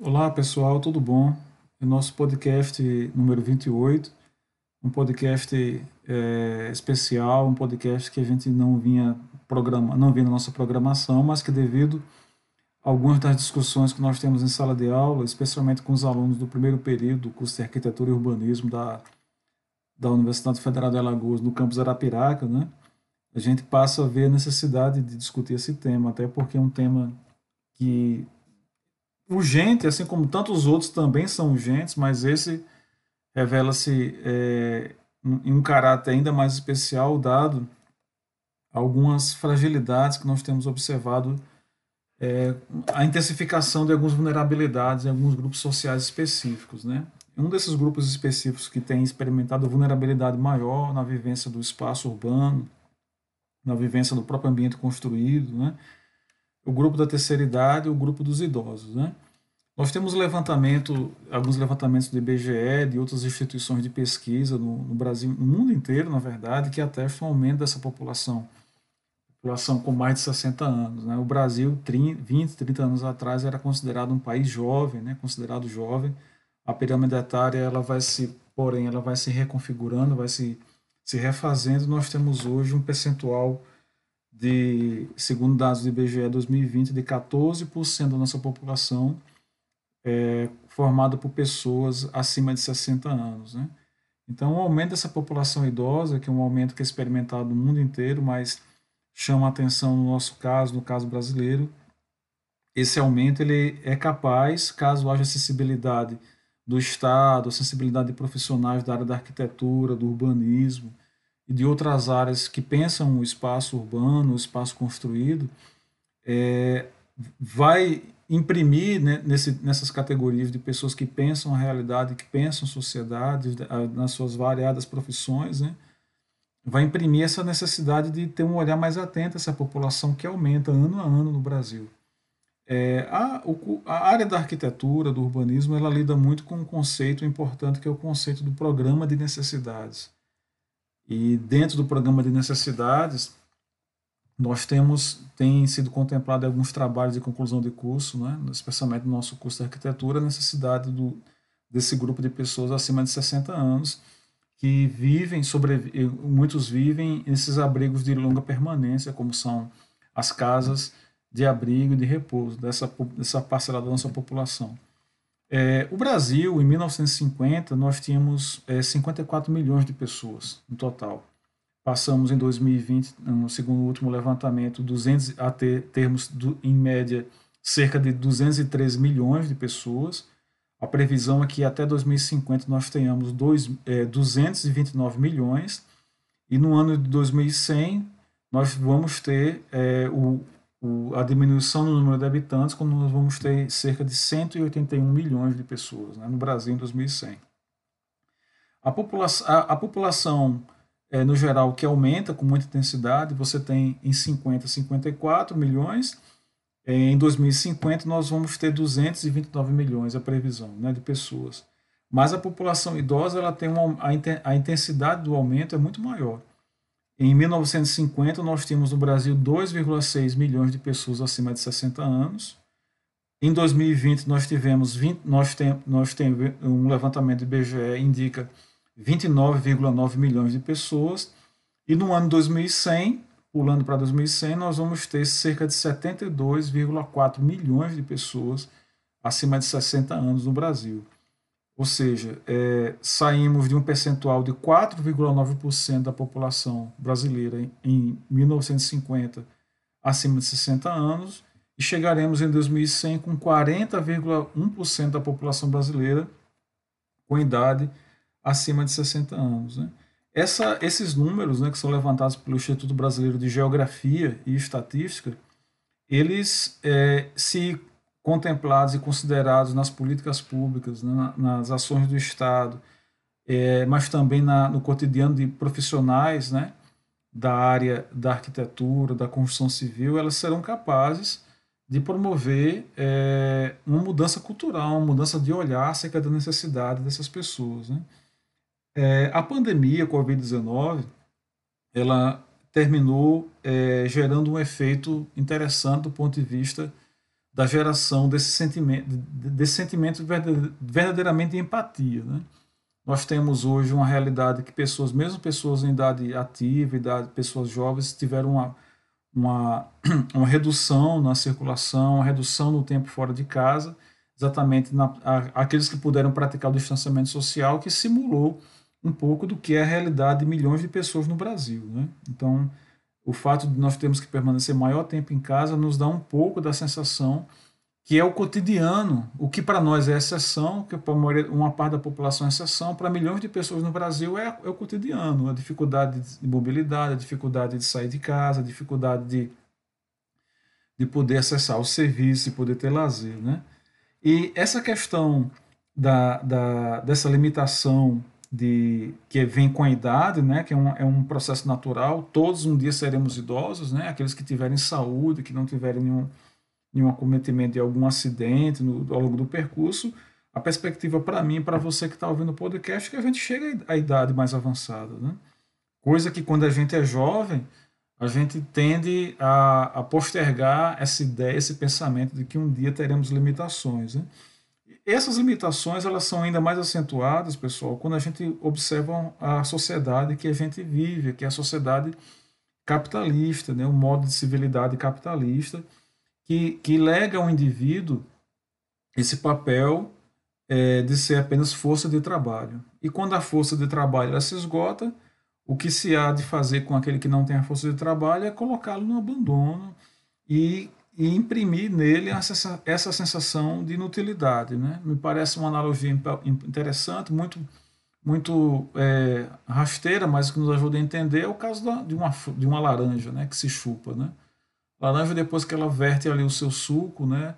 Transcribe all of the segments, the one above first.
Olá pessoal, tudo bom? O nosso podcast número 28, um podcast é, especial, um podcast que a gente não vinha programa, não vinha na nossa programação, mas que devido a algumas das discussões que nós temos em sala de aula, especialmente com os alunos do primeiro período do curso de Arquitetura e Urbanismo da, da Universidade Federal de Alagoas, no campus Arapiraca, né? a gente passa a ver a necessidade de discutir esse tema, até porque é um tema que urgente, assim como tantos outros também são urgentes, mas esse revela-se é, em um caráter ainda mais especial, dado algumas fragilidades que nós temos observado, é, a intensificação de algumas vulnerabilidades em alguns grupos sociais específicos. Né? Um desses grupos específicos que tem experimentado vulnerabilidade maior na vivência do espaço urbano, na vivência do próprio ambiente construído, né? O grupo da terceira idade e o grupo dos idosos. Né? Nós temos levantamento, alguns levantamentos do IBGE, de outras instituições de pesquisa no, no Brasil, no mundo inteiro, na verdade, que atestam o aumento dessa população, população com mais de 60 anos. Né? O Brasil, 30, 20, 30 anos atrás, era considerado um país jovem, né? considerado jovem. A pirâmide etária, ela vai se, porém, ela vai se reconfigurando, vai se, se refazendo. Nós temos hoje um percentual de, segundo dados do IBGE 2020, de 14% da nossa população é, formada por pessoas acima de 60 anos. Né? Então, o aumento dessa população idosa, que é um aumento que é experimentado no mundo inteiro, mas chama a atenção no nosso caso, no caso brasileiro, esse aumento ele é capaz, caso haja acessibilidade do Estado, acessibilidade de profissionais da área da arquitetura, do urbanismo, e de outras áreas que pensam o espaço urbano, o espaço construído, é, vai imprimir né, nesse, nessas categorias de pessoas que pensam a realidade, que pensam sociedade, nas suas variadas profissões, né, vai imprimir essa necessidade de ter um olhar mais atento a essa população que aumenta ano a ano no Brasil. É, a, a, área da arquitetura, do urbanismo, ela lida muito com um conceito importante que é o conceito do programa de necessidades. E dentro do programa de necessidades, nós temos, tem sido contemplado alguns trabalhos de conclusão de curso, né, especialmente no nosso curso de arquitetura, a necessidade do, desse grupo de pessoas acima de 60 anos que vivem, sobre, muitos vivem nesses abrigos de longa permanência, como são as casas de abrigo e de repouso dessa, dessa parcela da nossa população. É, o Brasil, em 1950, nós tínhamos é, 54 milhões de pessoas no total. Passamos em 2020, no segundo último levantamento, 200, a ter, termos, do, em média, cerca de 203 milhões de pessoas. A previsão é que até 2050 nós tenhamos dois, é, 229 milhões, e no ano de 2100 nós vamos ter é, o, o, a diminuição no número de habitantes, quando nós vamos ter cerca de 181 milhões de pessoas né, no Brasil em 2100. A, popula a, a população, é, no geral, que aumenta com muita intensidade, você tem em 50, 54 milhões, é, em 2050 nós vamos ter 229 milhões, a previsão né, de pessoas. Mas a população idosa ela tem uma, a, a intensidade do aumento é muito maior. Em 1950, nós tínhamos no Brasil 2,6 milhões de pessoas acima de 60 anos. Em 2020, nós tivemos 20, nós tem, nós tem um levantamento do IBGE indica 29,9 milhões de pessoas. E no ano 2100, pulando para 2100, nós vamos ter cerca de 72,4 milhões de pessoas acima de 60 anos no Brasil. Ou seja, é, saímos de um percentual de 4,9% da população brasileira em, em 1950 acima de 60 anos e chegaremos em 2100 com 40,1% da população brasileira com idade acima de 60 anos. Né? Essa, esses números né, que são levantados pelo Instituto Brasileiro de Geografia e Estatística, eles é, se contemplados e considerados nas políticas públicas, né, nas ações do Estado, é, mas também na, no cotidiano de profissionais né, da área da arquitetura, da construção civil, elas serão capazes de promover é, uma mudança cultural, uma mudança de olhar acerca da necessidade dessas pessoas. Né? É, a pandemia Covid-19, ela terminou é, gerando um efeito interessante do ponto de vista da geração desse sentimento, desse sentimento verdadeiramente de empatia. Né? Nós temos hoje uma realidade que pessoas, mesmo pessoas em idade ativa, idade, pessoas jovens, tiveram uma, uma, uma redução na circulação, uma redução no tempo fora de casa, exatamente na, a, aqueles que puderam praticar o distanciamento social, que simulou um pouco do que é a realidade de milhões de pessoas no Brasil. Né? Então, o fato de nós termos que permanecer maior tempo em casa nos dá um pouco da sensação que é o cotidiano, o que para nós é exceção, que para uma parte da população é exceção, para milhões de pessoas no Brasil é, é, o cotidiano, a dificuldade de mobilidade, a dificuldade de sair de casa, a dificuldade de, de poder acessar o serviço e poder ter lazer. Né? E essa questão da, da, dessa limitação de que vem com a idade, né, que é um, é um processo natural, todos um dia seremos idosos, né, aqueles que tiverem saúde, que não tiverem nenhum nenhum acometimento de algum acidente no, ao longo do percurso, a perspectiva para mim, para você que está ouvindo o podcast, é que a gente chega à idade mais avançada. Né? Coisa que quando a gente é jovem, a gente tende a, a postergar essa ideia, esse pensamento de que um dia teremos limitações. Né? Essas limitações elas são ainda mais acentuadas, pessoal, quando a gente observa a sociedade que a gente vive, que é a sociedade capitalista, né? o modo de civilidade capitalista, que, que lega ao indivíduo esse papel é, de ser apenas força de trabalho. E quando a força de trabalho ela se esgota, o que se há de fazer com aquele que não tem a força de trabalho é colocá-lo no abandono e, e imprimir nele essa, essa sensação de inutilidade. Né? Me parece uma analogia interessante, muito muito é, rasteira, mas que nos ajuda a entender é o caso da, de, uma, de uma laranja né, que se chupa. Né? Laranja, depois que ela verte ali o seu suco, né,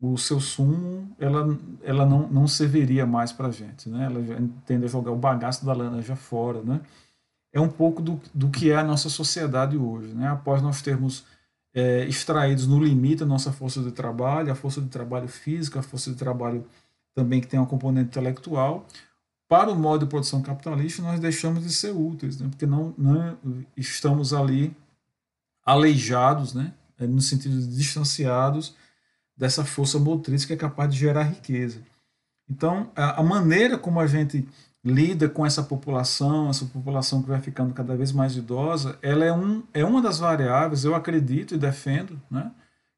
o seu sumo, ela, ela não, não serviria mais para a gente. Né? Ela tende a jogar o bagaço da laranja fora. Né? É um pouco do, do que é a nossa sociedade hoje. Né? Após nós termos é, extraídos no limite a nossa força de trabalho, a força de trabalho física, a força de trabalho também que tem uma componente intelectual, para o modo de produção capitalista, nós deixamos de ser úteis, né? porque não, não estamos ali aleijados, né? É, no sentido de distanciados dessa força motriz que é capaz de gerar riqueza. Então, a, maneira como a gente lida com essa população, essa população que vai ficando cada vez mais idosa, ela é, um, é uma das variáveis, eu acredito e defendo, né?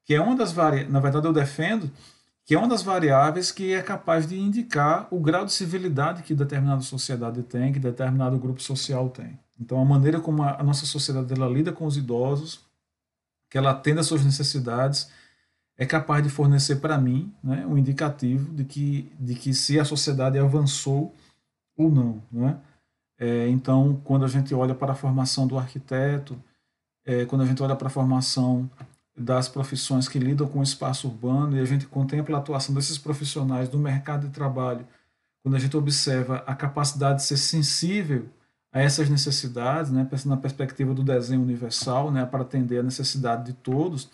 que é uma das variáveis, na verdade eu defendo, que é uma das variáveis que é capaz de indicar o grau de civilidade que determinada sociedade tem, que determinado grupo social tem. Então, a maneira como a, nossa sociedade ela lida com os idosos, que ela atenda às suas necessidades, é capaz de fornecer para mim né, um indicativo de que, de que se a sociedade avançou ou não. Né? É, então, quando a gente olha para a formação do arquiteto, é, quando a gente olha para a formação das profissões que lidam com o espaço urbano e a gente contempla a atuação desses profissionais no mercado de trabalho, quando a gente observa a capacidade de ser sensível a essas necessidades, né, na perspectiva do desenho universal, né, para atender a necessidade de todos,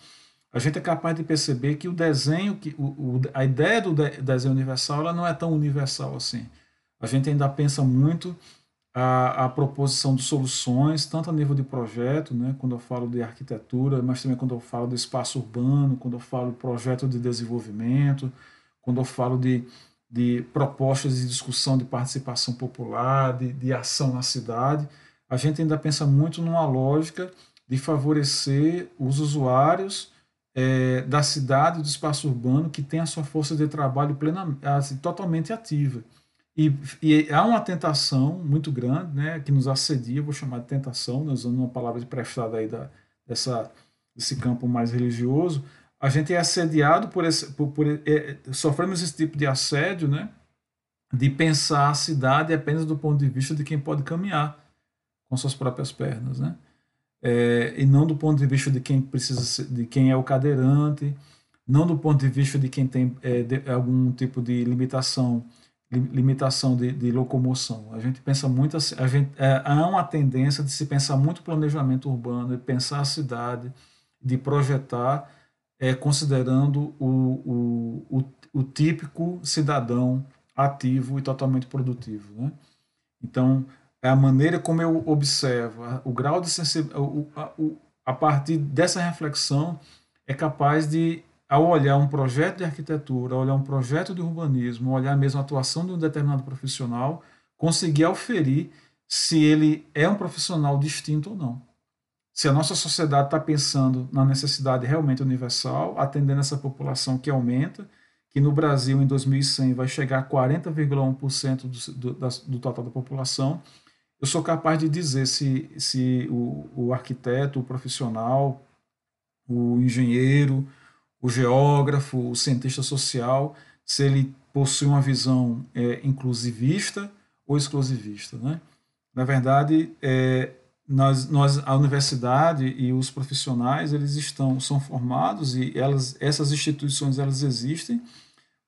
a gente é capaz de perceber que o desenho, que o, o, a ideia do de, desenho universal, ela não é tão universal assim. A gente ainda pensa muito a, a proposição de soluções, tanto a nível de projeto, né, quando eu falo de arquitetura, mas também quando eu falo de espaço urbano, quando eu falo de projeto de desenvolvimento, quando eu falo de de propostas de discussão de participação popular, de, de ação na cidade, a gente ainda pensa muito numa lógica de favorecer os usuários é, da cidade, do espaço urbano, que tem a sua força de trabalho plenamente, assim, totalmente ativa. E, e, há uma tentação muito grande, né, que nos assedia, vou chamar de tentação, né, usando uma palavra emprestada aí da, dessa, desse campo mais religioso, a gente é assediado por esse, por, por é, sofremos esse tipo de assédio, né? De pensar a cidade apenas do ponto de vista de quem pode caminhar com suas próprias pernas, né? É, e não do ponto de vista de quem precisa de quem é o cadeirante, não do ponto de vista de quem tem é, de, algum tipo de limitação limitação de, de, locomoção. A gente pensa muito assim, a gente, é, há uma tendência de se pensar muito planejamento urbano, de pensar a cidade, de projetar é, considerando o, o, o, o, típico cidadão ativo e totalmente produtivo. Né? Então, é a maneira como eu observo, o grau de sensibilidade, a, a partir dessa reflexão, é capaz de ao olhar um projeto de arquitetura, ao olhar um projeto de urbanismo, olhar mesmo a atuação de um determinado profissional, conseguir auferir se ele é um profissional distinto ou não. Se a nossa sociedade está pensando na necessidade realmente universal, atendendo essa população que aumenta, que no Brasil em 2100 vai chegar a 40,1% do, do, do total da população, eu sou capaz de dizer se, se o, o arquiteto, o profissional, o engenheiro, o geógrafo, o cientista social, se ele possui uma visão é, inclusivista ou exclusivista. Né? Na verdade, é, nós, nós, a universidade e os profissionais eles estão são formados e elas, essas instituições elas existem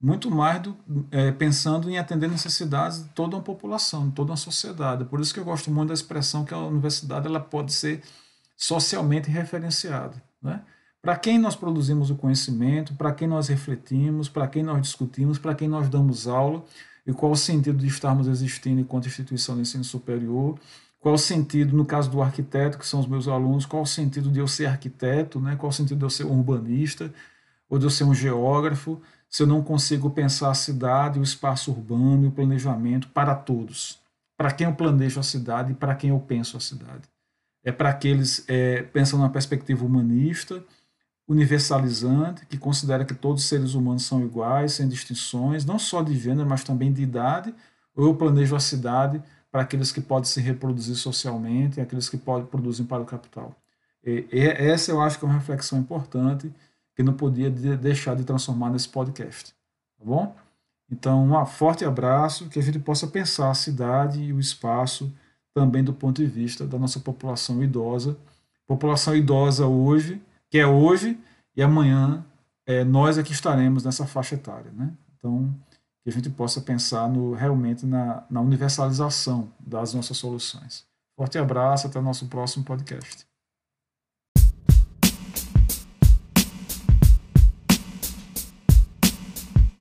muito mais do, é, pensando em atender necessidades de toda uma população, de toda uma sociedade. Por isso que eu gosto muito da expressão que a universidade ela pode ser socialmente referenciada. Né? Para quem nós produzimos o conhecimento, para quem nós refletimos, para quem nós discutimos, para quem nós damos aula, e qual o sentido de estarmos existindo enquanto instituição de ensino superior, qual o sentido, no caso do arquiteto, que são os meus alunos, qual o sentido de eu ser arquiteto, né? qual o sentido de eu ser um urbanista, ou de eu ser um geógrafo, se eu não consigo pensar a cidade, o espaço urbano e o planejamento para todos. Para quem eu planejo a cidade e para quem eu penso a cidade. É para aqueles é, pensam numa perspectiva humanista, universalizante, que considera que todos os seres humanos são iguais, sem distinções, não só de gênero, mas também de idade, ou eu planejo a cidade para aqueles que podem se reproduzir socialmente e aqueles que podem produzir para o capital. E, e essa eu acho que é uma reflexão importante que não podia deixar de transformar nesse podcast. Tá bom? Então, um forte abraço, que a gente possa pensar a cidade e o espaço também do ponto de vista da nossa população idosa. População idosa hoje, que é hoje, e amanhã é, nós é que estaremos nessa faixa etária. Né? Então, que a gente possa pensar no, realmente na, na universalização das nossas soluções. Forte abraço, até o nosso próximo podcast.